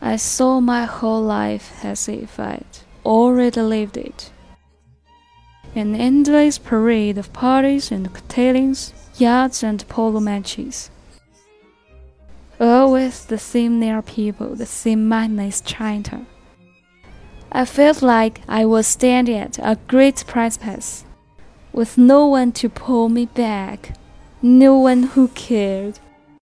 I saw my whole life as if I'd already lived it. An endless parade of parties and cotillons, yachts and polo matches. Oh, Always the same near people, the same mindless chatter. I felt like I was standing at a great precipice, with no one to pull me back, no one who cared.